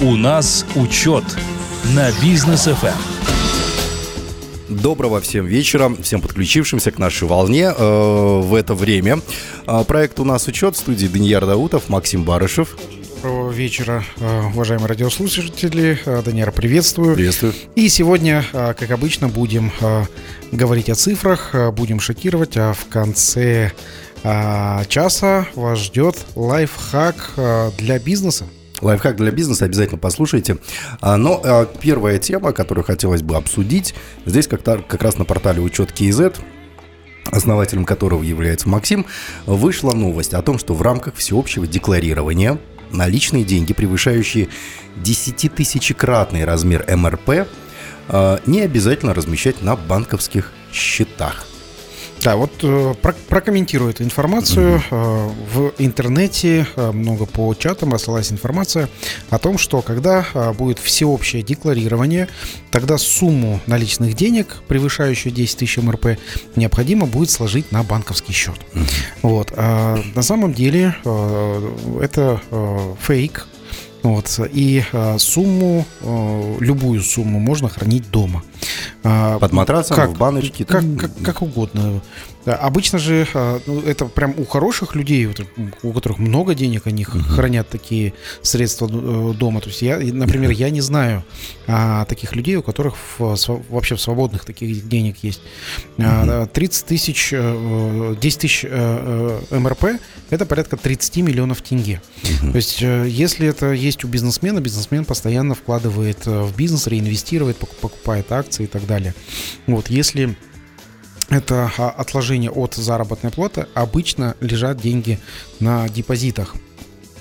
У нас учет на бизнес ФМ. Доброго всем вечера, всем подключившимся к нашей волне э, в это время. Э, проект «У нас учет» в студии Данияр Даутов, Максим Барышев. Доброго вечера, э, уважаемые радиослушатели. Э, Данияр, приветствую. Приветствую. И сегодня, э, как обычно, будем говорить о цифрах, будем шокировать, а в конце часа вас ждет лайфхак для бизнеса. Лайфхак для бизнеса обязательно послушайте. А, но а, первая тема, которую хотелось бы обсудить, здесь как, как раз на портале учет KZ основателем которого является Максим, вышла новость о том, что в рамках всеобщего декларирования наличные деньги, превышающие 10-тысячекратный размер МРП, а, не обязательно размещать на банковских счетах. Да, вот э, про, прокомментирую эту информацию. Э, в интернете э, много по чатам рассылалась информация о том, что когда будет всеобщее декларирование, тогда сумму наличных денег, превышающую 10 тысяч МРП, необходимо будет сложить на банковский счет. Вот. А на самом деле это фейк, вот. И э, сумму, э, любую сумму можно хранить дома. А, Под матрасом, как, в баночке? Как, как, как угодно. Обычно же а, ну, это прям у хороших людей, у которых много денег, они угу. хранят такие средства э, дома. То есть я, например, я не знаю а, таких людей, у которых в, вообще в свободных таких денег есть. Угу. 30 тысяч, 10 э, тысяч э, МРП – это порядка 30 миллионов тенге. Угу. То есть если это есть у бизнесмена, бизнесмен постоянно вкладывает в бизнес, реинвестирует, покупает акции и так далее. Вот, если это а, отложение от заработной платы, обычно лежат деньги на депозитах.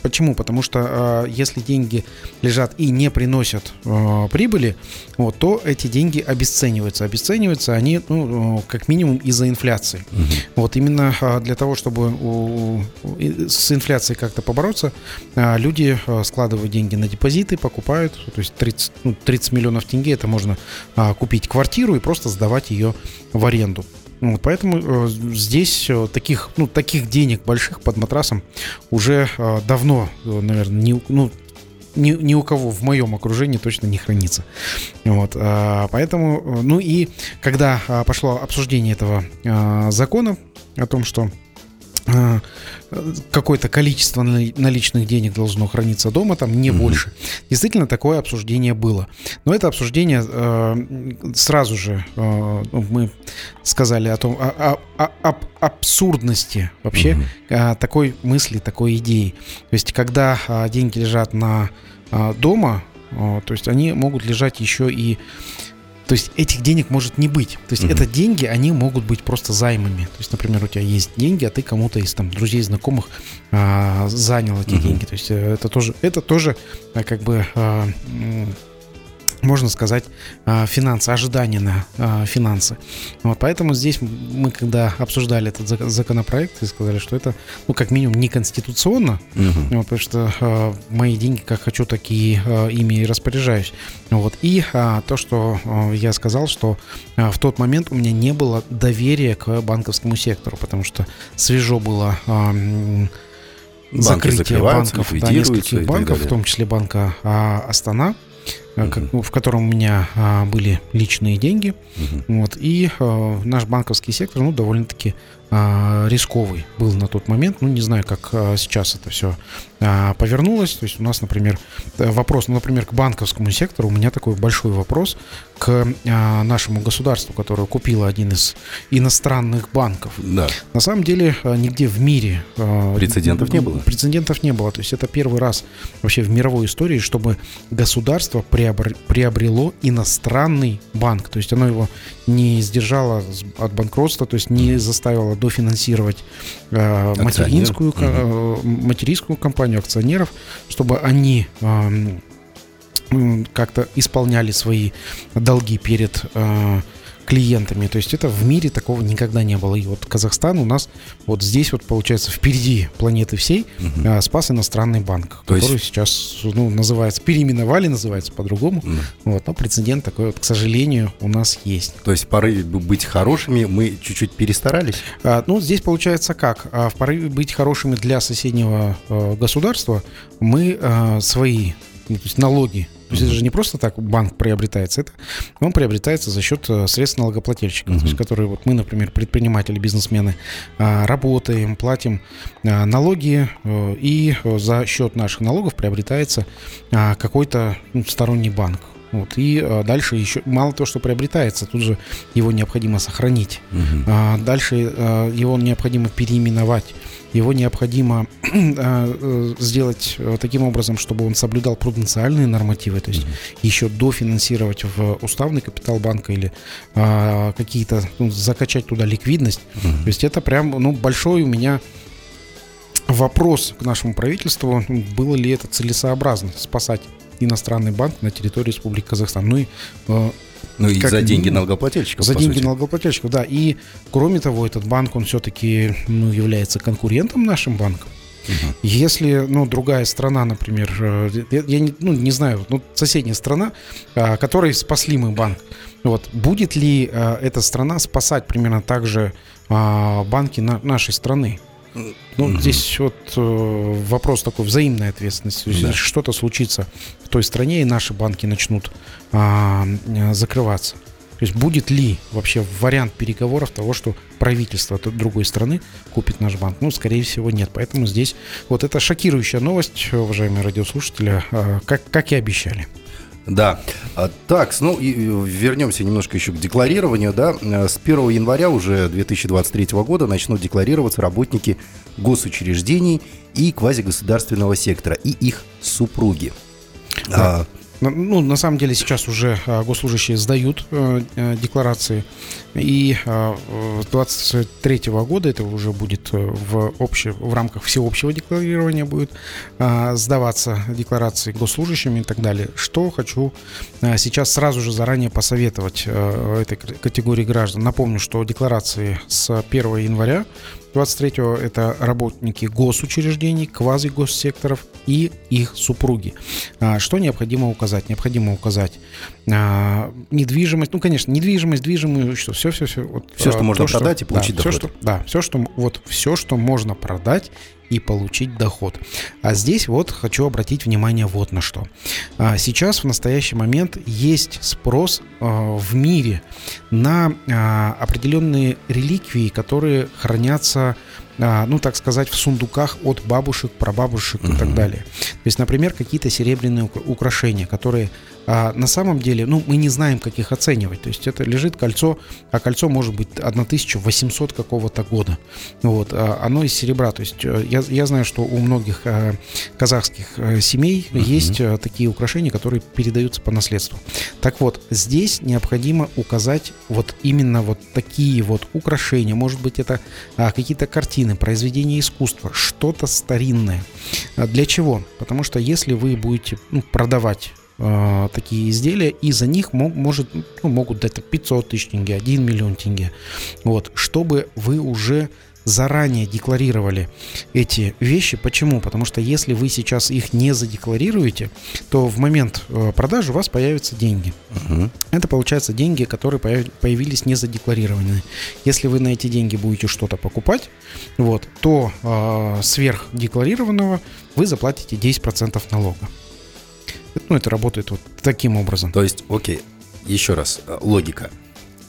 Почему? Потому что э, если деньги лежат и не приносят э, прибыли, вот, то эти деньги обесцениваются. Обесцениваются они, ну, как минимум, из-за инфляции. Угу. Вот именно э, для того, чтобы у, у, с инфляцией как-то побороться, э, люди э, складывают деньги на депозиты, покупают, то есть 30, ну, 30 миллионов тенге это можно э, купить квартиру и просто сдавать ее в аренду. Вот, поэтому э, здесь э, таких, ну, таких денег больших под матрасом уже э, давно, наверное, не, ну, ни, ни у кого в моем окружении точно не хранится. Вот, э, поэтому, ну и когда э, пошло обсуждение этого закона о том, что а, какое-то количество наличных денег должно храниться дома, там не угу. больше. Действительно, такое обсуждение было. Но это обсуждение э, сразу же э, ну, мы сказали о том, о, о, о, абсурдности вообще угу. э, такой мысли, такой идеи. То есть, когда э, деньги лежат на э, дома, э, то есть они могут лежать еще и то есть этих денег может не быть. То есть угу. это деньги, они могут быть просто займами. То есть, например, у тебя есть деньги, а ты кому-то из там друзей, знакомых а, занял эти угу. деньги. То есть э, это тоже, это тоже а, как бы а, можно сказать, а, финансы, ожидания на а, финансы. Вот, поэтому здесь мы, когда обсуждали этот законопроект, сказали, что это, ну, как минимум, неконституционно, угу. вот, потому что э, мои деньги, как хочу, такие ими и распоряжаюсь. Вот, и то, что я сказал, что в тот момент у меня не было доверия к банковскому сектору, потому что свежо было... Э, закрытие банков, да, нескольких банков, в том числе банка а, Астана. Э, как, в котором у меня а, были личные деньги. Угу. Вот, и а, наш банковский сектор, ну, довольно-таки рисковый был на тот момент. Ну, не знаю, как а, сейчас это все а, повернулось. То есть у нас, например, э, вопрос, ну, например, к банковскому сектору у меня такой большой вопрос к а, нашему государству, которое купило один из иностранных банков. Да. На самом деле а, нигде в мире а, прецедентов не было. Прецедентов не было. То есть это первый раз вообще в мировой истории, чтобы государство приобрело иностранный банк. То есть оно его не сдержало от банкротства, то есть не заставило дофинансировать э, материнскую, э, материнскую компанию акционеров, чтобы они э, как-то исполняли свои долги перед э, клиентами. То есть это в мире такого никогда не было. И вот Казахстан у нас вот здесь вот получается впереди планеты всей угу. а, спас иностранный банк, То который есть... сейчас ну, называется, переименовали, называется по-другому. Угу. Вот, но прецедент такой вот, к сожалению, у нас есть. То есть в порыве быть хорошими мы чуть-чуть перестарались? А, ну, здесь получается как? А, в порыве быть хорошими для соседнего а, государства мы а, свои ну, то есть налоги. То есть это же не просто так банк приобретается, это он приобретается за счет э, средств налогоплательщиков, uh-huh. то есть которые вот мы, например, предприниматели, бизнесмены, а, работаем, платим а, налоги, э, и за счет наших налогов приобретается а, какой-то ну, сторонний банк. Вот, и а, дальше еще мало того, что приобретается, тут же его необходимо сохранить. Угу. А, дальше а, его необходимо переименовать его необходимо а, э, сделать э, таким образом, чтобы он соблюдал пруденциальные нормативы, то есть mm-hmm. еще дофинансировать в уставный капитал банка или а, какие-то, ну, закачать туда ликвидность. Mm-hmm. То есть это прям, ну, большой у меня вопрос к нашему правительству, было ли это целесообразно спасать иностранный банк на территории Республики Казахстан. Ну и э, ну и как, за деньги налогоплательщиков. За деньги сути. налогоплательщиков, да. И кроме того, этот банк, он все-таки ну, является конкурентом нашим банком. Угу. Если, ну, другая страна, например, э, я, я не, ну, не знаю, ну, соседняя страна, а, которой спасли мы банк, вот, будет ли а, эта страна спасать примерно так же а, банки на, нашей страны? Ну, угу. здесь вот э, вопрос такой взаимной ответственности. Если да. что-то случится в той стране, и наши банки начнут а, закрываться. То есть будет ли вообще вариант переговоров того, что правительство другой страны купит наш банк? Ну, скорее всего, нет. Поэтому здесь вот это шокирующая новость, уважаемые радиослушатели, а, как, как и обещали. Да. А, так, ну и вернемся немножко еще к декларированию. Да. С 1 января уже 2023 года начнут декларироваться работники госучреждений и квазигосударственного сектора и их супруги. Да. А, ну, на самом деле сейчас уже а, госслужащие сдают э, э, декларации, и а, с 23 года это уже будет э, в, обще, в рамках всеобщего декларирования будет а, сдаваться декларации госслужащими и так далее. Что хочу сейчас сразу же заранее посоветовать этой категории граждан. Напомню, что декларации с 1 января 23-го это работники госучреждений, квазигоссекторов и их супруги. А, что необходимо указать? Необходимо указать а, недвижимость, ну, конечно, недвижимость, движимую, что все, все, все. Вот, все, что а, можно то, продать что, и получить да, доход. Все, что, да, все, что, вот, все, что можно продать и получить доход. А здесь вот хочу обратить внимание вот на что. А, сейчас в настоящий момент есть спрос а, в мире на а, определенные реликвии, которые хранятся ну, так сказать, в сундуках от бабушек, прабабушек uh-huh. и так далее. То есть, например, какие-то серебряные украшения, которые а на самом деле, ну, мы не знаем, как их оценивать. То есть это лежит кольцо, а кольцо может быть 1800 какого-то года. Вот, а оно из серебра. То есть э, я, я знаю, что у многих а, казахских а, семей uh-huh. есть такие украшения, которые передаются по наследству. Так вот, здесь необходимо указать вот именно вот такие вот украшения. Может быть, это а, какие-то картины, произведения искусства, что-то старинное. А для чего? Потому что если вы будете ну, продавать э, такие изделия, и за них мог, может, ну, могут дать 500 тысяч тенге, 1 миллион тенге. Вот, чтобы вы уже заранее декларировали эти вещи. Почему? Потому что если вы сейчас их не задекларируете, то в момент э, продажи у вас появятся деньги. Uh-huh. Это получается деньги, которые появились не задекларированные. Если вы на эти деньги будете что-то покупать, вот, то э, сверх декларированного вы заплатите 10% налога. Ну, это работает вот таким образом. То есть, окей, еще раз, э, логика.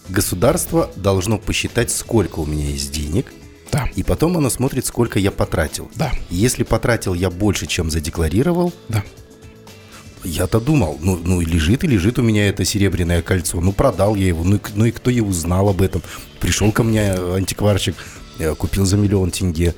Государство должно посчитать, сколько у меня есть денег, да. И потом оно смотрит, сколько я потратил. Да. Если потратил я больше, чем задекларировал, да. Я-то думал, ну, ну лежит и лежит у меня это серебряное кольцо. Ну, продал я его. Ну, ну и кто и узнал об этом? Пришел ко мне антикварщик, купил за миллион тенге.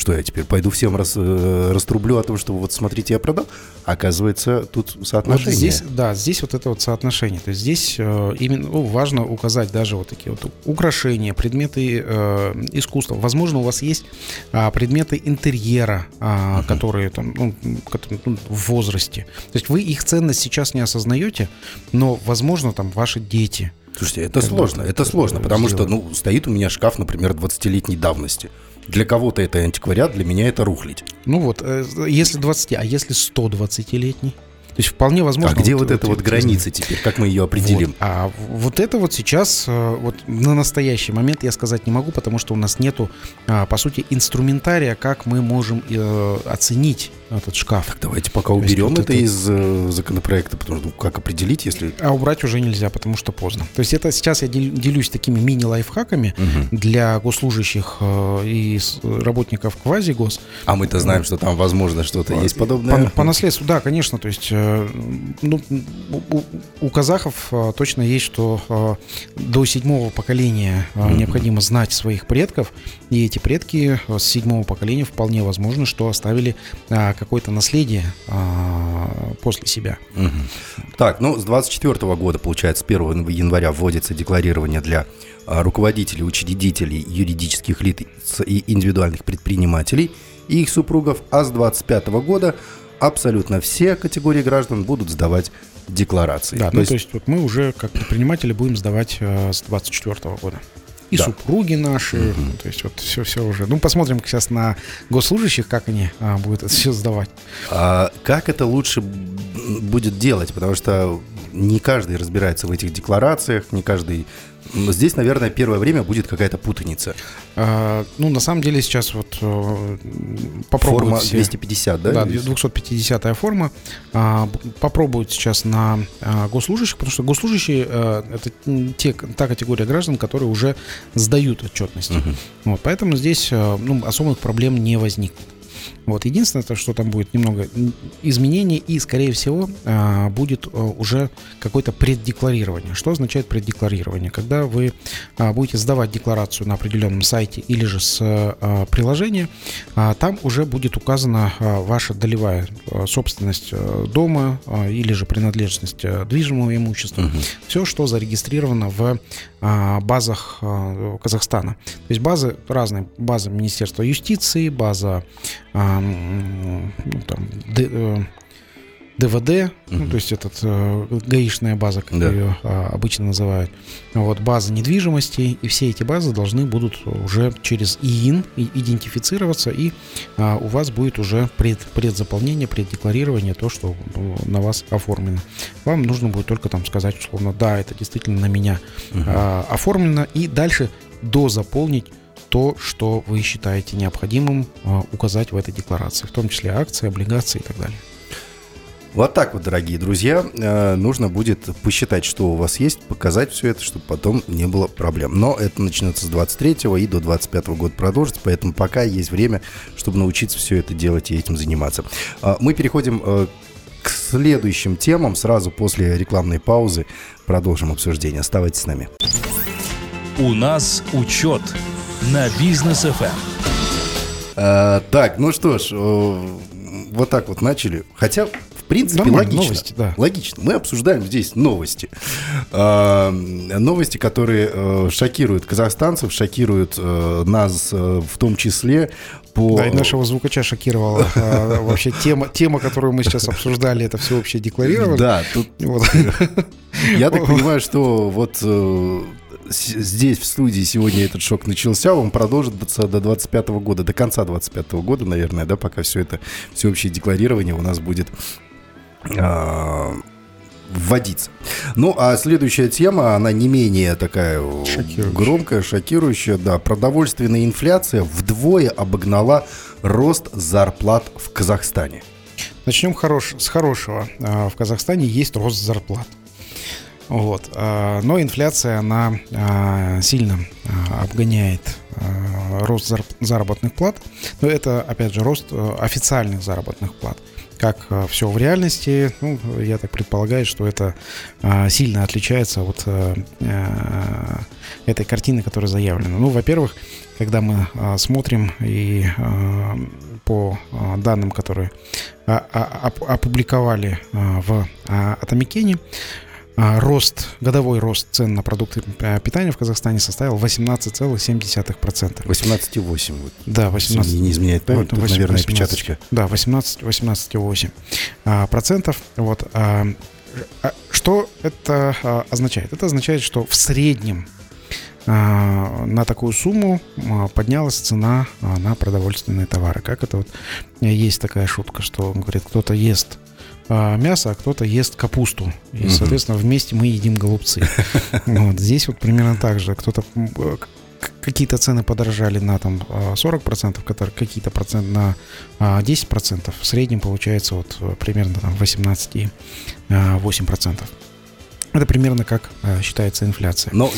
Что я теперь пойду всем рас, э, раструблю о том, что вот смотрите, я продал? Оказывается, тут соотношение. Вот здесь, да, здесь вот это вот соотношение. То есть здесь э, именно ну, важно указать даже вот такие вот украшения, предметы э, искусства. Возможно, у вас есть э, предметы интерьера, э, uh-huh. которые там ну, которые, ну, в возрасте. То есть вы их ценность сейчас не осознаете, но, возможно, там ваши дети. Слушайте, это сложно, это сложно, потому сделать. что, ну, стоит у меня шкаф, например, 20-летней давности. Для кого-то это антиквариат, для меня это рухлить. Ну вот, э, если 20, а если 120-летний? То есть вполне возможно... А где вот, вот эта вот граница теперь? Как мы ее определим? Вот. А вот это вот сейчас, э, вот на настоящий момент я сказать не могу, потому что у нас нету, а, по сути, инструментария, как мы можем э, оценить этот шкаф. Так давайте пока уберем это, это из э, законопроекта, потому что ну, как определить, если... А убрать уже нельзя, потому что поздно. То есть это сейчас я делюсь такими мини-лайфхаками угу. для госслужащих э, и работников квази-гос. А мы-то знаем, что там, возможно, что-то есть подобное. По, по наследству, да, конечно. То есть э, ну, у, у казахов э, точно есть, что э, до седьмого поколения э, необходимо знать своих предков, и эти предки э, с седьмого поколения вполне возможно, что оставили э, какое-то наследие а, после себя. Угу. Так, ну, с 24 года, получается, с 1 января вводится декларирование для а, руководителей, учредителей, юридических лиц и индивидуальных предпринимателей и их супругов, а с 25 года абсолютно все категории граждан будут сдавать декларации. Да, то, ну, есть... то есть вот мы уже как предприниматели будем сдавать э, с 24 года и да. супруги наши. Угу. То есть вот все, все уже. Ну, посмотрим сейчас на госслужащих, как они а, будут это все сдавать. А как это лучше будет делать? Потому что не каждый разбирается в этих декларациях, не каждый но здесь, наверное, первое время будет какая-то путаница. А, ну, на самом деле сейчас вот э, попробуют... Форма 250, да? Да, 250 форма. А, попробуют сейчас на а, госслужащих, потому что госслужащие а, это те, та категория граждан, которые уже сдают отчетность. Угу. Вот, поэтому здесь ну, особых проблем не возникнет. Вот. Единственное, то, что там будет немного изменений и, скорее всего, а, будет а, уже какое-то преддекларирование. Что означает преддекларирование? Когда вы а, будете сдавать декларацию на определенном сайте или же с приложения, там уже будет указана ваша долевая собственность дома или же принадлежность движимого имущества. Угу. Все, что зарегистрировано в базах Казахстана. То есть базы разные. База Министерства юстиции, база ну, там, д, ДВД, uh ну, то есть этот э, гаишная база, как да. ее а, обычно называют. Вот база недвижимости, и все эти базы должны будут уже через ИИН идентифицироваться, и а, у вас будет уже пред, предзаполнение, преддекларирование, то, что ну, на вас оформлено. Вам нужно будет только там сказать, условно, да, это действительно на меня uh а, оформлено, и дальше дозаполнить то, что вы считаете необходимым а, указать в этой декларации, в том числе акции, облигации и так далее. Вот так вот, дорогие друзья, э, нужно будет посчитать, что у вас есть, показать все это, чтобы потом не было проблем. Но это начнется с 23 и до 25 года продолжится, поэтому пока есть время, чтобы научиться все это делать и этим заниматься. А, мы переходим э, к следующим темам. Сразу после рекламной паузы продолжим обсуждение. Оставайтесь с нами. У нас учет на бизнес FM. Эм. А, так, ну что ж, вот так вот начали. Хотя, принципе, Нормально, логично. Новости, да. Логично. Мы обсуждаем здесь новости. А, новости, которые э, шокируют казахстанцев, шокируют э, нас э, в том числе по... Да, и нашего звукача шокировала а, вообще тема, тема, которую мы сейчас обсуждали, это всеобщее декларирование. Да, тут... Вот. Я так понимаю, что вот здесь, в студии, сегодня этот шок начался, он продолжится до 25 года, до конца 25 года, наверное, да, пока все это всеобщее декларирование у нас будет э, вводиться. Ну, а следующая тема, она не менее такая шокирующая. громкая, шокирующая, да, продовольственная инфляция вдвое обогнала рост зарплат в Казахстане. Начнем хорош, с хорошего. А, в Казахстане есть рост зарплат. Вот. А, но инфляция, она а, сильно а, обгоняет рост заработных плат. Но это, опять же, рост официальных заработных плат. Как все в реальности, ну, я так предполагаю, что это сильно отличается от этой картины, которая заявлена. Ну, во-первых, когда мы смотрим и по данным, которые опубликовали в Атомикене, а, рост, годовой рост цен на продукты питания в Казахстане составил 18,7%. 18,8. Вот. Да, 18. Не изменяет память, вот, 8, наверное, 18, печаточка. Да, 18, 18,8 а, процентов. Вот. А, что это означает? Это означает, что в среднем на такую сумму поднялась цена на продовольственные товары. Как это вот есть такая шутка, что говорит, кто-то ест а, мясо, а кто-то ест капусту. И, соответственно, вместе мы едим голубцы. Вот. Здесь вот примерно так же. Кто-то э, какие-то цены подорожали на там 40%, которые какие-то процент на 10%. В среднем получается вот примерно там 18,8%. Это примерно как считается инфляция. Но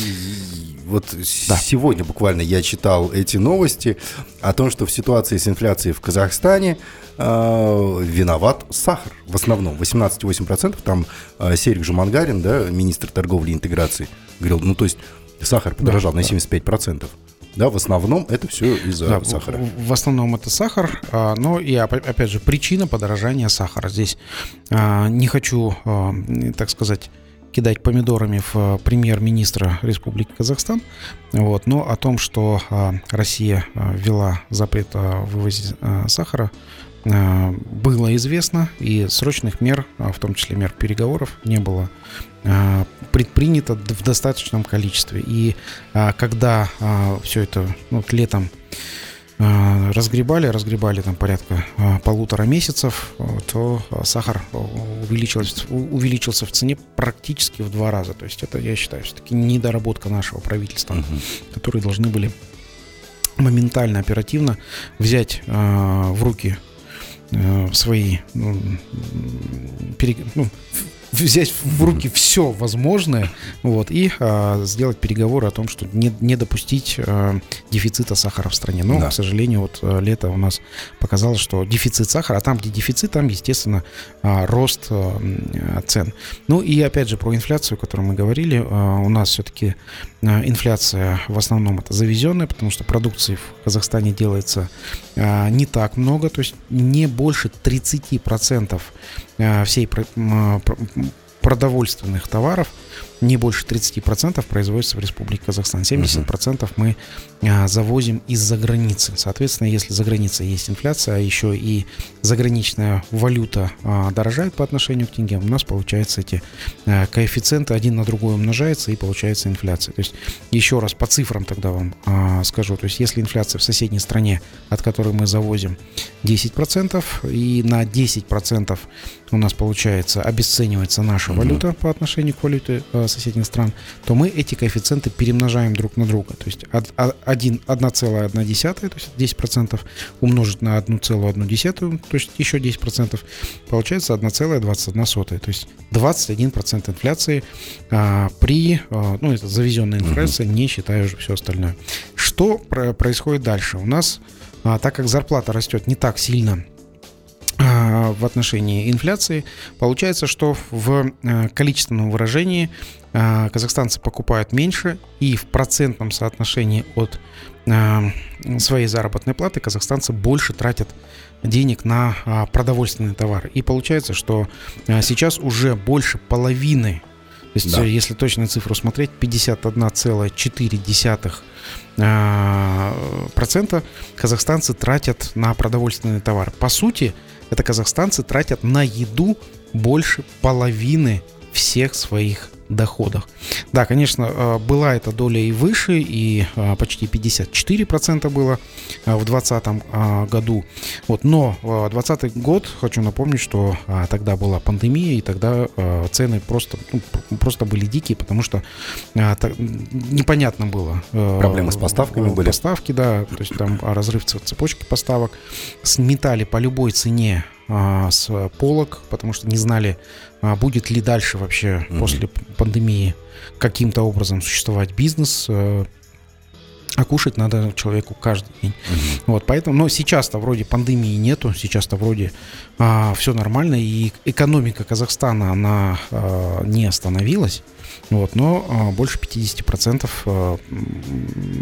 вот да. сегодня буквально я читал эти новости о том, что в ситуации с инфляцией в Казахстане э, виноват сахар. В основном 18,8%. Там э, Серик Жумангарин, да, министр торговли и интеграции, говорил, ну то есть сахар подорожал да, на 75%. Да. Да, в основном это все из-за да, сахара. В, в основном это сахар, а, но и опять же причина подорожания сахара. Здесь а, не хочу, а, так сказать, кидать помидорами в э, премьер-министра Республики Казахстан. Вот. Но о том, что а, Россия а, ввела запрет о вывозе а, сахара, было известно, и срочных мер, в том числе мер переговоров, не было предпринято в достаточном количестве. И когда все это ну, летом а, разгребали, разгребали там порядка а, полутора месяцев, то сахар увеличился, увеличился в цене практически в два раза. То есть это, я считаю, все-таки недоработка нашего правительства, угу. которые должны были моментально, оперативно взять в руки свои ну, пере, ну, взять в руки все возможное вот, и а, сделать переговоры о том, что не, не допустить а, дефицита сахара в стране. Но, да. к сожалению, вот а, лето у нас показало, что дефицит сахара, а там, где дефицит, там, естественно, а, рост а, цен. Ну и опять же про инфляцию, о которой мы говорили, а, у нас все-таки а, инфляция в основном это завезенная, потому что продукции в Казахстане делается а, не так много, то есть не больше 30% а, всей продовольственных товаров не больше 30% производится в Республике Казахстан. 70% мы а, завозим из-за границы. Соответственно, если за границей есть инфляция, а еще и заграничная валюта а, дорожает по отношению к тенге, у нас получается эти а, коэффициенты один на другой умножаются и получается инфляция. То есть еще раз по цифрам тогда вам скажу. То есть если инфляция в соседней стране, от которой мы завозим 10%, и на 10% у нас получается обесценивается наша угу. валюта по отношению к валюте соседних стран, то мы эти коэффициенты перемножаем друг на друга. То есть 1,1, то есть 10% умножить на 1,1, то есть еще 10%, получается 1,21. То есть 21% инфляции а, при, а, ну это завезенная инфляция, угу. не считая уже все остальное. Что происходит дальше? У нас, а, так как зарплата растет не так сильно, а, в отношении инфляции. Получается, что в э, количественном выражении а, казахстанцы покупают меньше, и в процентном соотношении от своей заработной платы казахстанцы больше тратят денег на продовольственные товары. И получается, что сейчас уже больше половины то есть, да. если точную цифру смотреть, 51,4% процента казахстанцы тратят на продовольственные товары. По сути, это казахстанцы тратят на еду больше половины всех своих доходах. Да, конечно, э, была эта доля и выше, и э, почти 54% было э, в 2020 году. Вот, но 2020 год, хочу напомнить, что тогда была пандемия, и тогда цены просто, ну, просто были дикие, потому что непонятно было. Проблемы с поставками были. Поставки, да, то есть там разрыв цепочки поставок. Сметали по любой цене с полок, потому что не знали, а, будет ли дальше вообще mm-hmm. после пандемии каким-то образом существовать бизнес. Э, а кушать надо человеку каждый день. Mm-hmm. Вот, поэтому, но сейчас-то вроде пандемии нету, сейчас-то вроде а, все нормально, и экономика Казахстана, она а, не остановилась. Вот, но а, больше 50% а,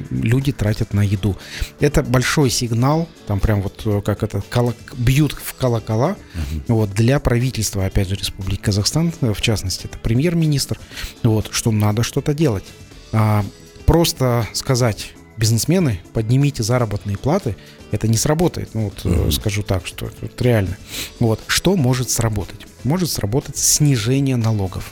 люди тратят на еду. Это большой сигнал, там прям вот э, как это, колок, бьют в колокола, угу. вот, для правительства, опять же, Республики Казахстан, э, в частности, это премьер-министр, вот, что надо что-то делать. А, просто сказать бизнесмены, поднимите заработные платы, это не сработает. Ну, вот mm скажу так, что это реально. Вот. Что может сработать? Может сработать снижение налогов.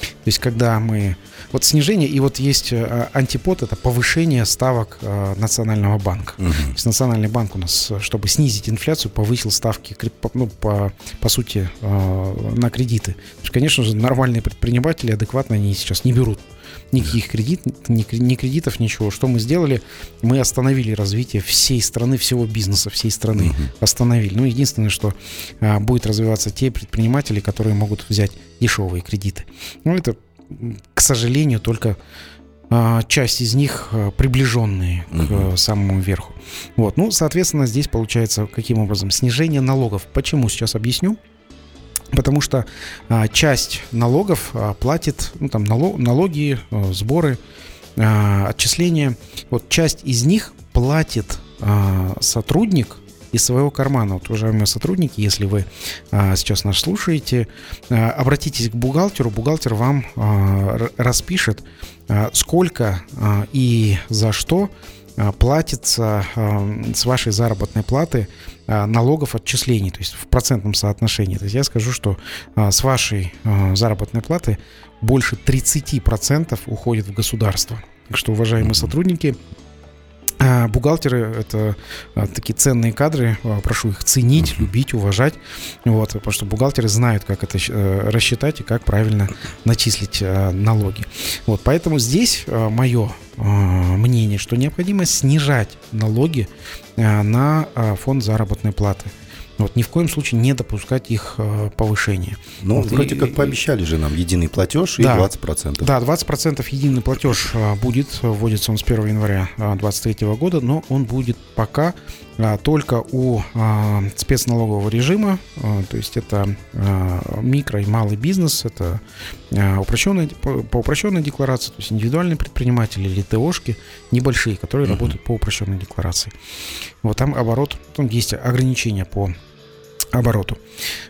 То есть, когда мы... Вот снижение, и вот есть э, антипод, это повышение ставок э, Национального банка. Мгм. То есть Национальный банк у нас, э, чтобы снизить инфляцию, повысил ставки, ну, по, по сути, на кредиты. Потому что, конечно же, нормальные предприниматели адекватно они сейчас не берут никаких кредит, ни, кре- ни кредитов, ничего. Что мы сделали? Мы остановили развитие всей страны, всего бизнеса, всей страны. Остановили. Ну, единственное, что а, будет развиваться те предприниматели, которые могут взять дешевые кредиты. Ну, это, к сожалению, только а, часть из них а, приближенные к а, самому верху. Вот. Ну, соответственно, здесь получается каким образом? Снижение налогов. Почему? Сейчас объясню. Потому что а, часть налогов а, платит, ну, там, нало- налоги, а, сборы, а, отчисления. Вот часть из них платит а, сотрудник из своего кармана. Вот, уважаемые сотрудники, если вы а, сейчас нас слушаете, а, обратитесь к бухгалтеру, бухгалтер вам а, распишет, а, сколько а, и за что а, платится а, с вашей заработной платы а, налогов отчислений, то есть в процентном соотношении. То есть я скажу, что с вашей заработной платы больше 30% уходит в государство. Так что, уважаемые сотрудники, Бухгалтеры – это а, такие ценные кадры, а, прошу их ценить, любить, уважать, вот, потому что бухгалтеры знают, как это э, рассчитать и как правильно начислить налоги. Вот, поэтому здесь мое мнение, что необходимо снижать налоги на фонд заработной платы. Вот, ни в коем случае не допускать их э, повышения. Ну, Вот, вроде и- как и- пообещали же нам единый платеж и Да. 20%. Да, 20% единый платеж а, будет, вводится он с 1 января 2023 года, но он будет пока только у спецналогового режима, то есть это микро и малый бизнес, это упрощенная, по, упрощенной декларации, то есть индивидуальные предприниматели или ТОшки небольшие, которые Мгм. работают по упрощенной декларации. Вот там оборот, там есть ограничения по обороту.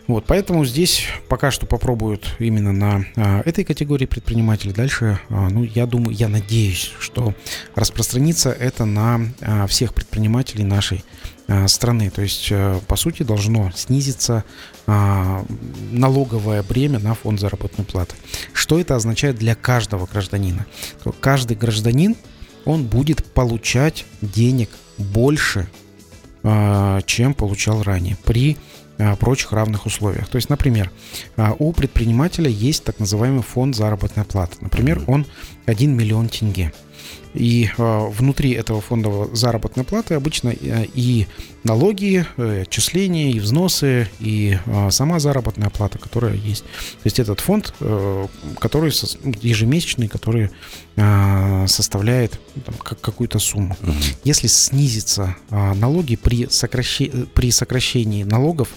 Вот, поэтому здесь пока что попробуют именно на а, этой категории предпринимателей. Дальше, а, ну, я думаю, я надеюсь, что распространится это на а, всех предпринимателей нашей а, страны. То есть, а, по сути, должно снизиться а, налоговое бремя на фонд заработной платы. Что это означает для каждого гражданина? То каждый гражданин, он будет получать денег больше, а, чем получал ранее при прочих равных условиях. То есть, например, а, у предпринимателя есть так называемый фонд заработной платы. Например, он 1 миллион тенге. И э, внутри этого фонда заработной платы обычно э, и налоги, э, отчисления, и взносы, и э, сама заработная плата, которая есть. То есть этот фонд, э, который ну, ежемесячный, который э, составляет там, какую-то сумму. Если снизятся а, налоги при, сокращи- при сокращении налогов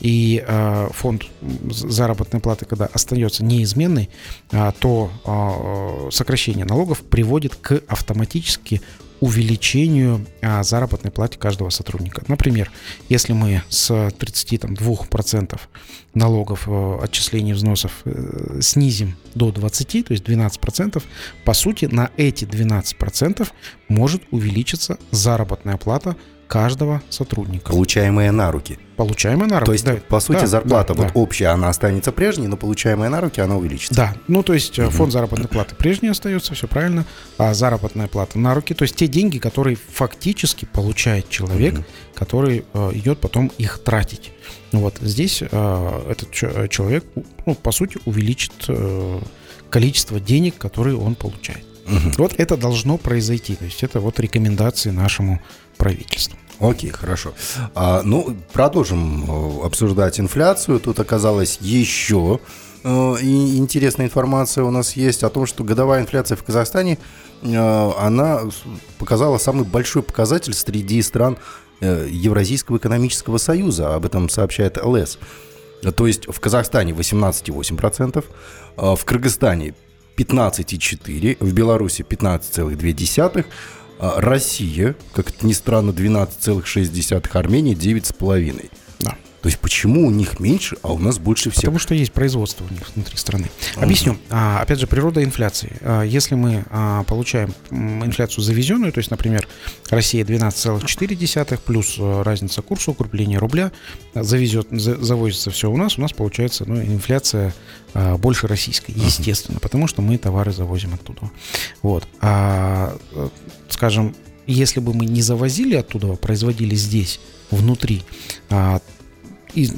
и а, фонд заработной платы, когда остается неизменный, а, то а, сокращение налогов приводит к автоматически увеличению а, заработной платы каждого сотрудника. Например, если мы с 32% налогов э, отчислений взносов э, снизим до 20, то есть 12%, по сути, на эти 12% может увеличиться заработная плата каждого сотрудника. Получаемые на руки. Получаемая на руки. То есть, да. по сути, Да, зарплата да, вот да. общая, она останется прежней, но получаемая на руки, она увеличится. Да, ну то есть э, фонд заработной платы прежний остается, все правильно, а заработная плата на руки, то есть те деньги, которые фактически получает человек, Мгм. который э, идет потом их тратить. Ну Вот здесь э, этот э, человек, ну, по сути, увеличит э, количество денег, которые он получает. Мгм. Вот это должно произойти, то есть это вот рекомендации нашему правительству. Окей, хорошо. А, ну, продолжим э, обсуждать инфляцию. Тут оказалось еще э, и интересная информация у нас есть о том, что годовая инфляция в Казахстане, э, она показала самый большой показатель среди стран Евразийского экономического союза. Об этом сообщает ЛС. То есть в Казахстане 18,8%, э, в Кыргызстане 15,4%, в Беларуси 15,2%, а Россия, как ни странно, 12,6%, Армения 9,5%. Да. То есть почему у них меньше, а у нас больше всего? Потому что есть производство у них внутри страны. Объясню. А, опять же, природа инфляции. А, если мы а, получаем инфляцию завезенную, то есть, например, Россия 12,4 плюс а, разница курса, укрепление рубля, завезет, за, завозится все у нас, у нас получается ну, инфляция а, больше российской, естественно, uh-huh. потому что мы товары завозим оттуда. Вот. А, скажем, если бы мы не завозили оттуда, производили здесь, внутри, а, из,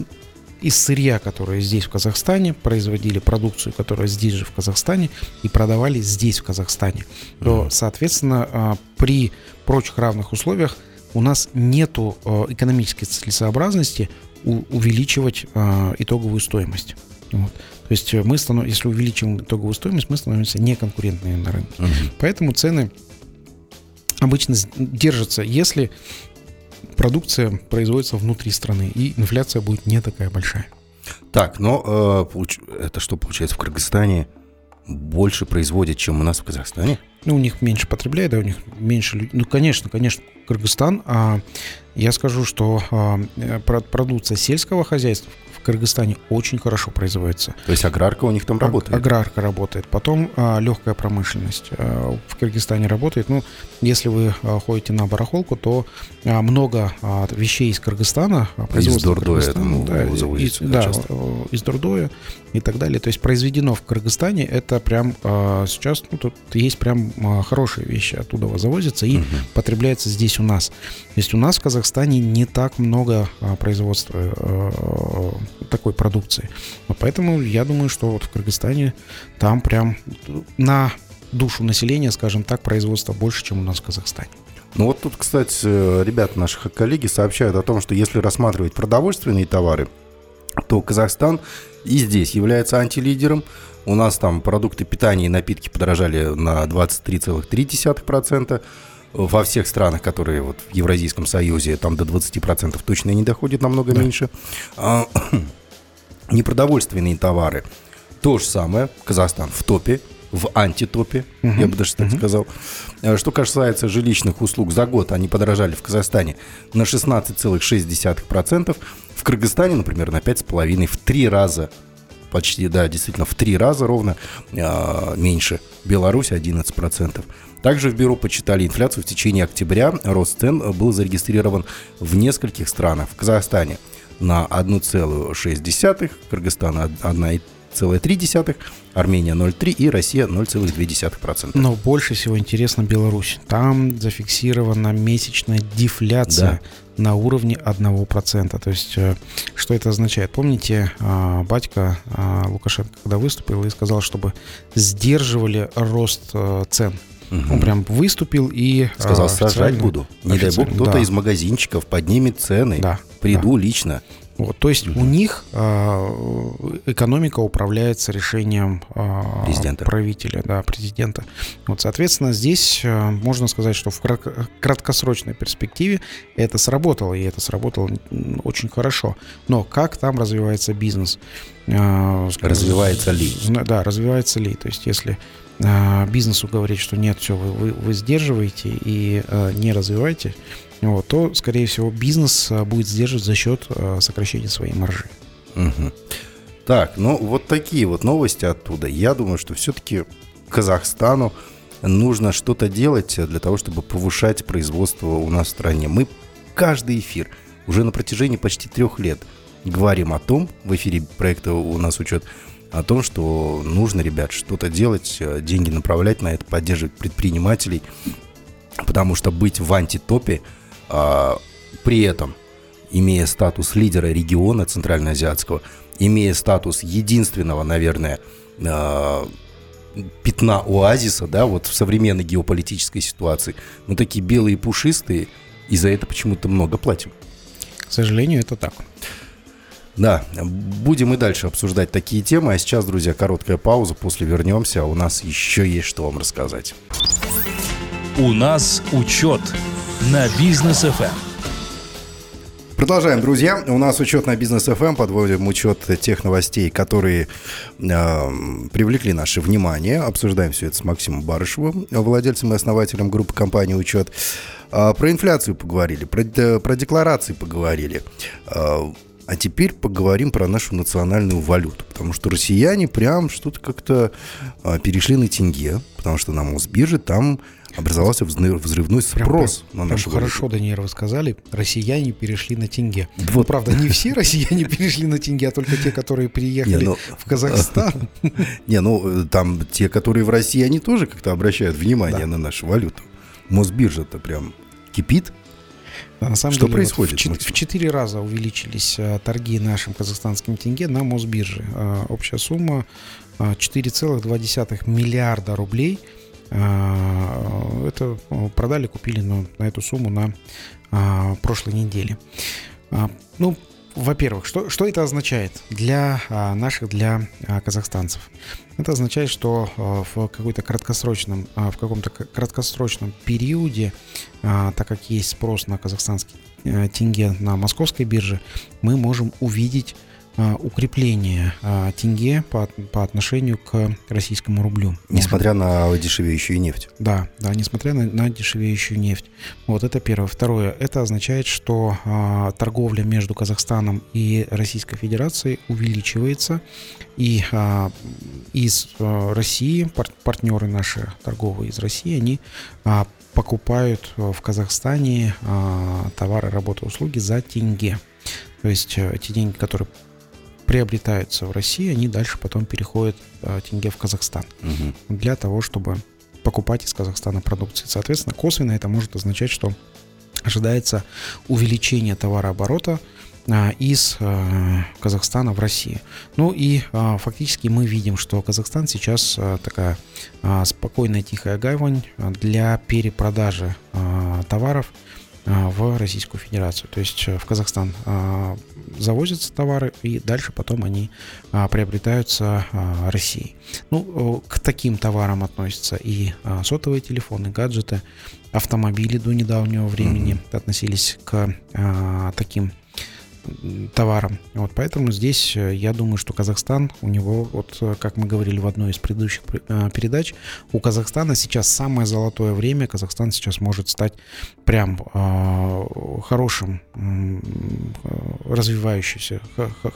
из сырья, которое здесь, в Казахстане, производили продукцию, которая здесь же, в Казахстане, и продавали здесь, в Казахстане, то, соответственно, а, при прочих равных условиях у нас нет а, экономической целесообразности увеличивать итоговую стоимость. Вот. То есть мы станов... если увеличим итоговую стоимость, мы становимся неконкурентными на рынке. Угу. Поэтому цены обычно держатся, если продукция производится внутри страны, и инфляция будет не такая большая. Так, но э, это что получается в Кыргызстане больше производит, чем у нас в Казахстане? Ну, у них меньше потребляет, да, у них меньше людей. Ну, конечно, конечно, Кыргызстан. А я скажу, что а, э, продукция сельского хозяйства в Кыргызстане очень хорошо производится. То есть аграрка у них там работает? Аграрка работает. Потом а, легкая промышленность а, в Кыргызстане работает. Ну, если вы а, ходите на барахолку, то а, много а, вещей из Кыргызстана а, Из Дурдоя там да, из, да, из Дурдоя и так далее. То есть произведено в Кыргызстане это прям а, сейчас, ну, тут есть прям а, хорошие вещи оттуда завозятся и угу. потребляется здесь у нас. То есть у нас в Казахстане не так много а, производства а, такой продукции. Поэтому я думаю, что вот в Кыргызстане там прям на душу населения, скажем так, производство больше, чем у нас в Казахстане. Ну вот тут, кстати, ребята, наши коллеги сообщают о том, что если рассматривать продовольственные товары, то Казахстан и здесь является антилидером. У нас там продукты питания и напитки подорожали на 23,3%. Во всех странах, которые вот в Евразийском Союзе, там до 20% точно не доходит, намного да. меньше. А, непродовольственные товары. То же самое. Казахстан в топе, в антитопе, uh я бы даже так uh сказал. Э, что касается жилищных услуг за год, они подорожали в Казахстане на 16,6%. В Кыргызстане, например, на 5,5%, в три раза почти, да, действительно, в три раза ровно э, меньше. Беларусь 11%. Также в бюро почитали инфляцию в течение октября. Рост цен был зарегистрирован в нескольких странах. В Казахстане на 1,6, Кыргызстан 1,3, Армения 0,3 и Россия 0,2%. Но больше всего интересно Беларусь. Там зафиксирована месячная дефляция да. на уровне 1%. То есть, э, что это означает? Помните, а, батька а, Лукашенко, когда выступил и сказал, чтобы сдерживали рост э, цен. Угу. Он прям выступил и... Сказал, сажать буду. Не дай бог, кто-то да. из магазинчиков поднимет цены. Да. Приду да. лично. Вот, то есть угу. у них э, экономика управляется решением э, президента. правителя, да, президента. Вот, соответственно, здесь э, можно сказать, что в краткосрочной перспективе это сработало, и это сработало очень хорошо. Но как там развивается бизнес? Э, развивается ли? Да, развивается ли. То есть если бизнесу говорить, что нет, все, вы, вы, вы сдерживаете и э, не развиваете, вот, то, скорее всего, бизнес а, будет сдерживать за счет а, сокращения своей маржи. Угу. Так, ну вот такие вот новости оттуда. Я думаю, что все-таки Казахстану нужно что-то делать для того, чтобы повышать производство у нас в стране. Мы каждый эфир уже на протяжении почти трех лет говорим о том, в эфире проекта у нас учет, о том, что нужно, ребят, что-то делать, э, деньги направлять на это, поддерживать предпринимателей, потому что быть в антитопе – а, при этом, имея статус лидера региона Центральноазиатского, имея статус единственного, наверное, а, пятна оазиса, да, вот в современной геополитической ситуации, мы такие белые пушистые, и за это почему-то много платим. К сожалению, это так. Да, будем и дальше обсуждать такие темы. А сейчас, друзья, короткая пауза, после вернемся. А у нас еще есть что вам рассказать. У нас учет на бизнес FM. Эм. Продолжаем, друзья. У нас учет на бизнес FM. Эм. Подводим учет тех новостей, которые э, привлекли наше внимание. Обсуждаем все это с Максимом Барышевым, владельцем и основателем группы компании «Учет». Э, про инфляцию поговорили, про, про декларации поговорили. Э, А теперь поговорим про нашу национальную валюту, потому что россияне прям что-то как-то а, перешли на тенге, потому что на Мосбирже там образовался взрывной спрос прям, на нашу прям. Хорошо, Даниэль, вы сказали, россияне перешли на тенге. Вот. Ну, правда, не все россияне перешли на тенге, а только те, которые приехали Не, ну, в Казахстан. Не, ну э, там те, которые в России, они тоже как-то обращают внимание Да. на нашу валюту. Мосбиржа-то прям кипит. А На самом Что деле, происходит, Вот в, четыре раза увеличились а, торги нашим казахстанским тенге на Мосбирже. А, общая сумма а, 4,2 миллиарда рублей. А, это а, продали, купили на, на эту сумму на а, прошлой неделе. А, ну, во-первых, что, что это означает для а, наших, для а, казахстанцев? Это означает, что в какой-то краткосрочном, в каком-то краткосрочном периоде, так как есть спрос на казахстанский э, тенге на московской бирже, мы можем увидеть укрепление а, тенге по, по отношению к российскому рублю. Несмотря на дешевеющую нефть. Да, да, несмотря на, на дешевеющую нефть. Вот это первое. Второе, это означает, что а, торговля между Казахстаном и Российской Федерацией увеличивается, и а, из а, России пар- партнеры наши торговые из России, они а, покупают а, в Казахстане а, товары, работы, услуги за тенге. То есть а, те деньги, которые приобретаются в России, они дальше потом переходят а, тенге в Казахстан Мгм. для того, чтобы покупать из Казахстана продукцию. Соответственно, косвенно это может означать, что ожидается увеличение товарооборота а, из а, Казахстана в Россию. Ну и фактически мы видим, что Казахстан сейчас такая спокойная тихая гавань для перепродажи товаров в Российскую Федерацию. То есть э, в Казахстан завозятся товары и дальше потом они а, приобретаются а, Россией. Ну, к таким товарам относятся и а, сотовые телефоны, гаджеты, автомобили до недавнего времени относились к а, таким м, товарам. Вот поэтому здесь э, я думаю, что Казахстан, у него, вот э, как мы говорили в одной из предыдущих пр- э, передач, у Казахстана сейчас самое золотое время. Казахстан сейчас может стать прям э, хорошим э, развивающимся,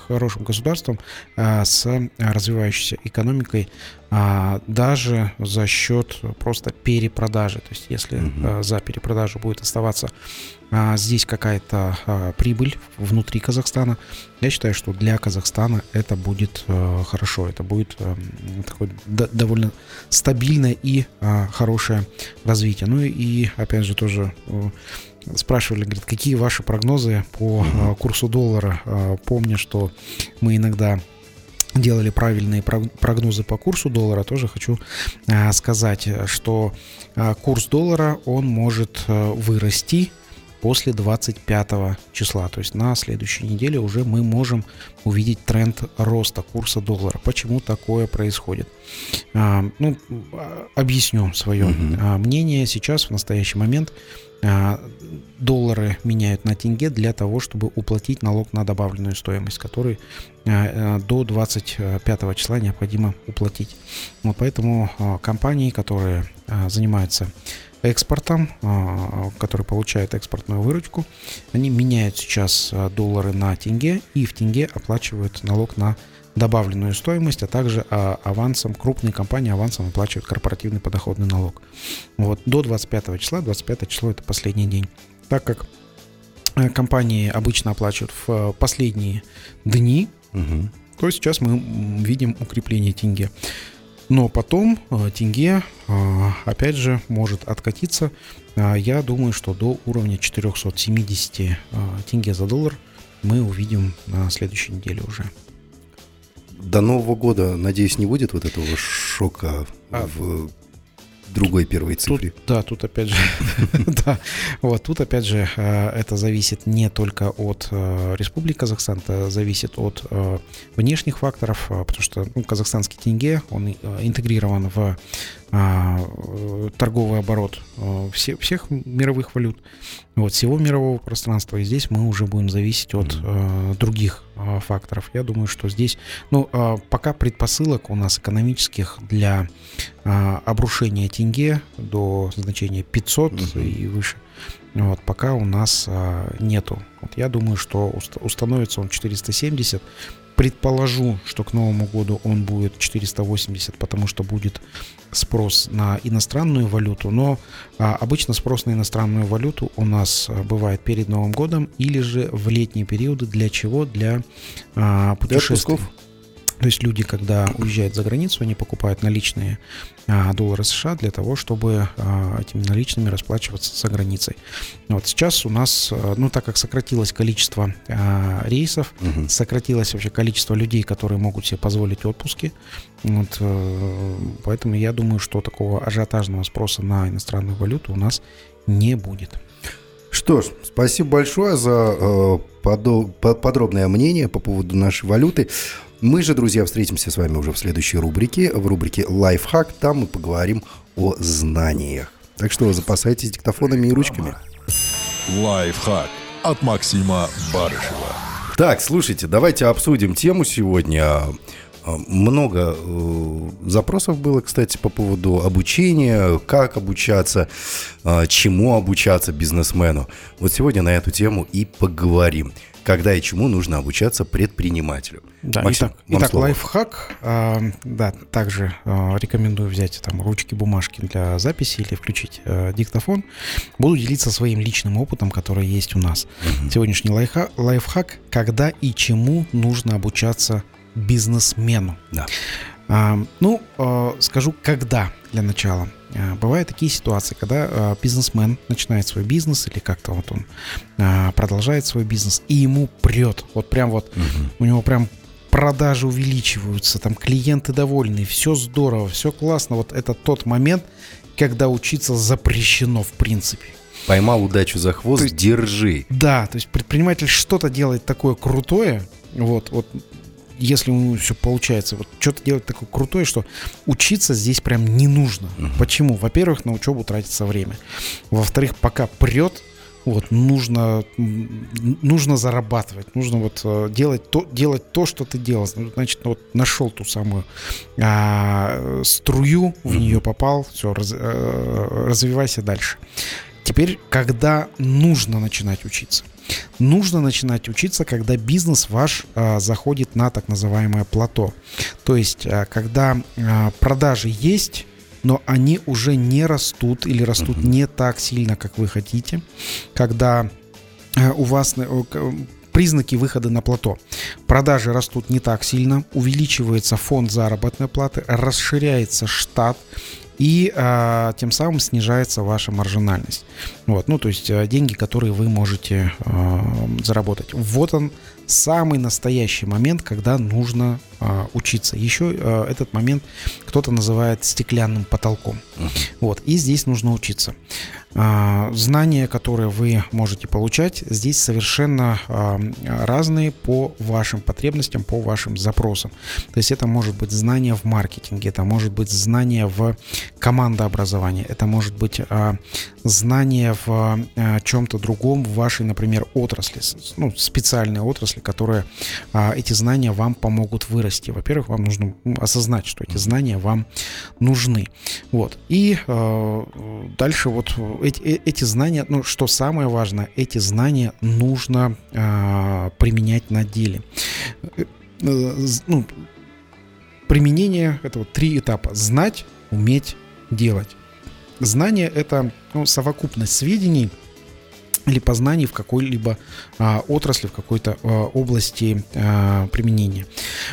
хорошим государством э, с развивающейся экономикой, а, даже за счет просто перепродажи. То есть если э, за перепродажу будет оставаться а, здесь какая-то а, прибыль внутри Казахстана, я считаю, что для Казахстана это будет э, хорошо, это будет м, такое до- довольно стабильное и а, хорошее развитие. Ну и опять же тоже э, спрашивали, говорит, какие ваши прогнозы по э, курсу доллара? Э, Помню, что мы иногда делали правильные прог- прогнозы по курсу доллара, тоже хочу а, сказать, что а, курс доллара, он может вырасти после 25 числа, то есть на следующей неделе уже мы можем увидеть тренд роста курса доллара. Почему такое происходит? А, ну, а, объясню свое а, мнение. Сейчас, в настоящий момент, доллары меняют на тенге для того, чтобы уплатить налог на добавленную стоимость, который до 25 числа необходимо уплатить. Вот поэтому компании, которые занимаются экспортом, а, которые получают экспортную выручку, они меняют сейчас а, доллары на тенге и в тенге оплачивают налог на добавленную стоимость, а также а, авансом, крупные компании авансом оплачивают корпоративный подоходный налог. Вот, до 25 числа, 25 число это последний день. Так как э, компании обычно оплачивают в э, последние дни, Мгм. то сейчас мы видим укрепление тенге. Но потом э, тенге, э, опять же, может откатиться. А, Я думаю, что до уровня 470 э, тенге за доллар мы увидим на следующей неделе уже. До Нового года, надеюсь, не будет вот этого шока А. в другой первой Тут, цифре. да, тут опять же, да, вот тут опять же э, это зависит не только от э, Республики Казахстан, это зависит от э, внешних факторов, потому что ну, казахстанский тенге, он интегрирован в торговый оборот э, все, всех мировых валют, вот, всего мирового пространства. И здесь мы уже будем зависеть от э, других факторов. Я думаю, что здесь, ну, пока предпосылок у нас экономических для обрушения тенге до значения 500 Мгм. и выше, вот, пока у нас а, нету. Вот я думаю, что уст- установится он 470. Предположу, что к Новому году он будет 480, потому что будет спрос на иностранную валюту. Но а, обычно спрос на иностранную валюту у нас а, бывает перед Новым годом или же в летние периоды. Для чего? Для а, путешествий. отпусков? То есть люди, когда уезжают за границу, они покупают наличные а, доллары США для того, чтобы а, этими наличными расплачиваться за границей. Вот сейчас у нас, а, ну так как сократилось количество рейсов, Мгм. сократилось вообще количество людей, которые могут себе позволить отпуски. Вот, э, поэтому я думаю, что такого ажиотажного спроса на иностранную валюту у нас не будет. Что ж, спасибо большое за э, подробное мнение по поводу нашей валюты. Мы же, друзья, встретимся с вами уже в следующей рубрике, в рубрике «Лайфхак». Там мы поговорим о знаниях. Так что запасайтесь диктофонами и ручками. Лайфхак от Максима Барышева. Так, слушайте, давайте обсудим тему сегодня. А, Много э, запросов было, кстати, по поводу обучения, как обучаться, а, чему обучаться бизнесмену. Вот сегодня на эту тему и поговорим. Когда и чему нужно обучаться предпринимателю. Да, Максим, итак, итак, слово. лайфхак. а, да, также а, рекомендую взять там ручки, бумажки для записи или включить а, диктофон. Буду делиться своим личным опытом, который есть у нас. Сегодняшний лайфхак, лайфхак, когда и чему нужно обучаться бизнесмену. Да. А, ну, а, скажу, когда для начала. А, Бывают такие ситуации, когда бизнесмен начинает свой бизнес или как-то вот он продолжает свой бизнес, и ему прет. Вот прям вот у него прям продажи увеличиваются, там клиенты довольны, все здорово, все классно. Вот это тот момент, когда учиться запрещено в принципе. Поймал удачу за хвост, То есть- держи. Да, то есть предприниматель что-то делает такое крутое, вот, вот если у него все получается, вот что-то делать такое крутое, что учиться здесь прям не нужно. Почему? Во-первых, на учебу тратится время. Во-вторых, пока прет, вот, нужно, нужно зарабатывать, нужно вот э, делать то, делать то, что ты делал. Значит, вот нашел ту самую а, струю, в нее попал, все, развивайся дальше. Теперь, когда нужно начинать учиться? Нужно начинать учиться, когда бизнес ваш а, заходит на так называемое плато. То есть, а, когда а, продажи есть, но они уже не растут или растут не так сильно, как вы хотите. Когда а, у вас о, к- признаки выхода на плато. Продажи растут не так сильно, увеличивается фонд заработной платы, расширяется штат, и а, тем самым снижается ваша маржинальность. Вот, ну, то есть а, деньги, которые вы можете а, заработать. Вот он самый настоящий момент, когда нужно а, учиться. Еще а, этот момент кто-то называет стеклянным потолком. Вот, и здесь нужно учиться. А, знания, которые вы можете получать, здесь совершенно а, разные по вашим потребностям, по вашим запросам. То есть это может быть знание в маркетинге, это может быть знание в командообразовании, это может быть а, знание в а, чем-то другом в вашей, например, отрасли, ну, специальной отрасли, которые а, эти знания вам помогут вырасти. Во-первых, вам нужно осознать, что эти знания вам нужны. Вот. И э, дальше вот эти, э- эти знания, ну, что самое важное, эти знания нужно э, применять на деле. Э, Ну, применение это вот три этапа. Знать, уметь, делать. Знание это ну, совокупность сведений или познаний в какой-либо а, отрасли, в какой-то а, области а, применения.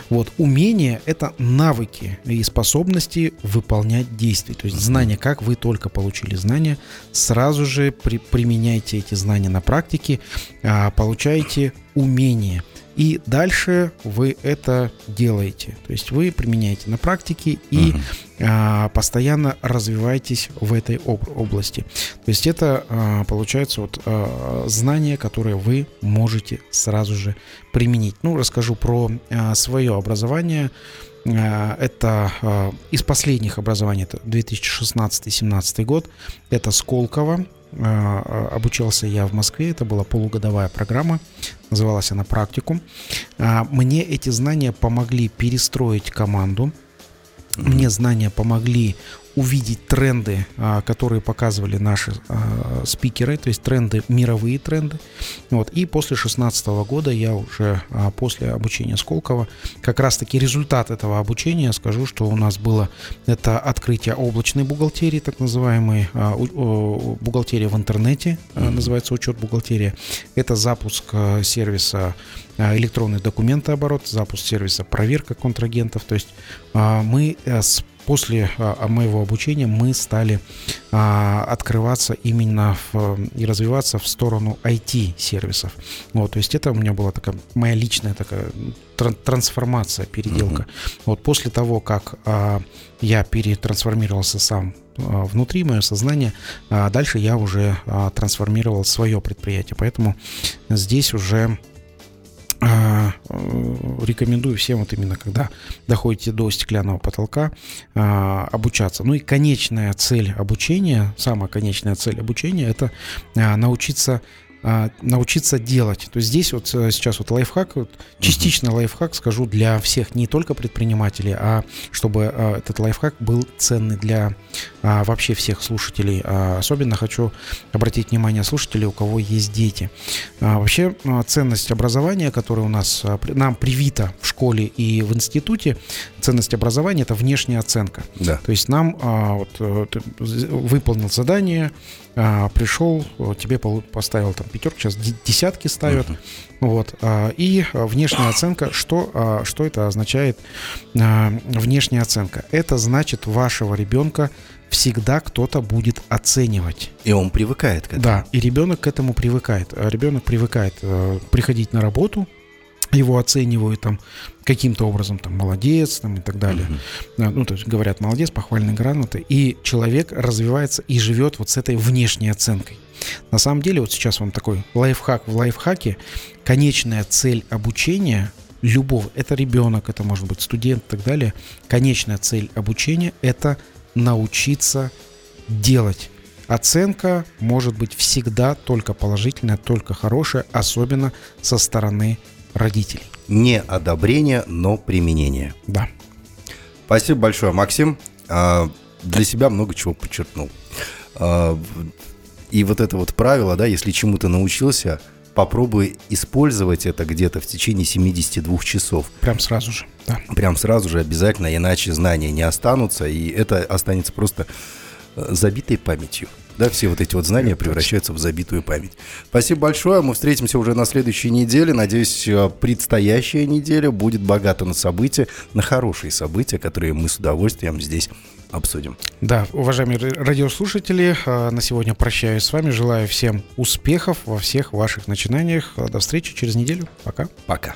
Вот умение это навыки и способности выполнять действия. То есть знания, как вы только получили знания, сразу же при- применяйте эти знания на практике, а, получаете умение. И дальше вы это делаете. То есть вы применяете на практике и а, постоянно развиваетесь в этой об- области. То есть это а, получается вот а, знания, которые вы можете сразу же применить. Ну, расскажу про а, свое образование. А, Это а, из последних образований, это 2016-2017 год. Это Сколково. А, а, Обучался я в Москве, это была полугодовая программа, называлась она «Практикум». А, Мне эти знания помогли перестроить команду, мне знания помогли увидеть тренды, а, которые показывали наши а, спикеры, то есть тренды, мировые тренды. Вот. И после 2016 года я уже а, после обучения Сколково, как раз-таки результат этого обучения, скажу, что у нас было это открытие облачной бухгалтерии, так называемой бухгалтерия в интернете, называется учет бухгалтерия. Это запуск сервиса электронный документооборот, запуск сервиса проверка контрагентов. То есть мы э, с после а, моего обучения мы стали а, открываться именно в, и развиваться в сторону IT-сервисов. Вот, то есть это у меня была такая моя личная такая трансформация, переделка. Mm-hmm. Вот после того, как а, я перетрансформировался сам а, внутри мое сознание, а дальше я уже а, трансформировал свое предприятие. Поэтому здесь уже а, рекомендую всем вот именно, когда доходите до стеклянного потолка, а, обучаться. Ну и конечная цель обучения, самая конечная цель обучения, это а, научиться научиться делать. То есть здесь вот э, сейчас вот лайфхак, вот, частично лайфхак скажу для всех, не только предпринимателей, а чтобы этот лайфхак был ценный для а, вообще всех слушателей. А, особенно хочу обратить внимание слушателей, у кого есть дети. А, вообще а, ценность образования, которая у нас а, нам привита в школе и в институте, ценность образования это внешняя оценка. Да. То есть нам а, вот, э, выполнил задание, а, пришел, тебе поставил там пятерку, сейчас десятки ставят. Uh-huh. Вот. А, и внешняя оценка, что, а, что это означает а, внешняя оценка? Это значит вашего ребенка всегда кто-то будет оценивать. И он привыкает к этому. Да, и ребенок к этому привыкает. Ребенок привыкает э, приходить на работу, его оценивают там каким-то образом, там, молодец, там, и так далее. Uh-huh. Ну, то есть говорят, молодец, похвальные грамоты. И человек развивается и живет вот с этой внешней оценкой. На самом деле, вот сейчас вам такой лайфхак в лайфхаке. Конечная цель обучения любого, это ребенок, это может быть студент и так далее. Конечная цель обучения – это научиться делать. Оценка может быть всегда только положительная, только хорошая, особенно со стороны родителей. Не одобрение, но применение. Да. Спасибо большое, Максим. А, для себя много чего подчеркнул. А, и вот это вот правило, да, если чему-то научился, попробуй использовать это где-то в течение 72 часов. Прям сразу же, да. Прям сразу же обязательно, иначе знания не останутся, и это останется просто э, забитой памятью. Да, все вот эти вот знания превращаются в забитую память. Спасибо большое. Мы встретимся уже на следующей неделе. Надеюсь, э, предстоящая неделя будет богата на события, на хорошие события, которые мы с удовольствием здесь обсудим. Да, уважаемые радиослушатели, э, на сегодня прощаюсь с вами. Желаю всем успехов во всех ваших начинаниях. До встречи через неделю. Пока. Пока.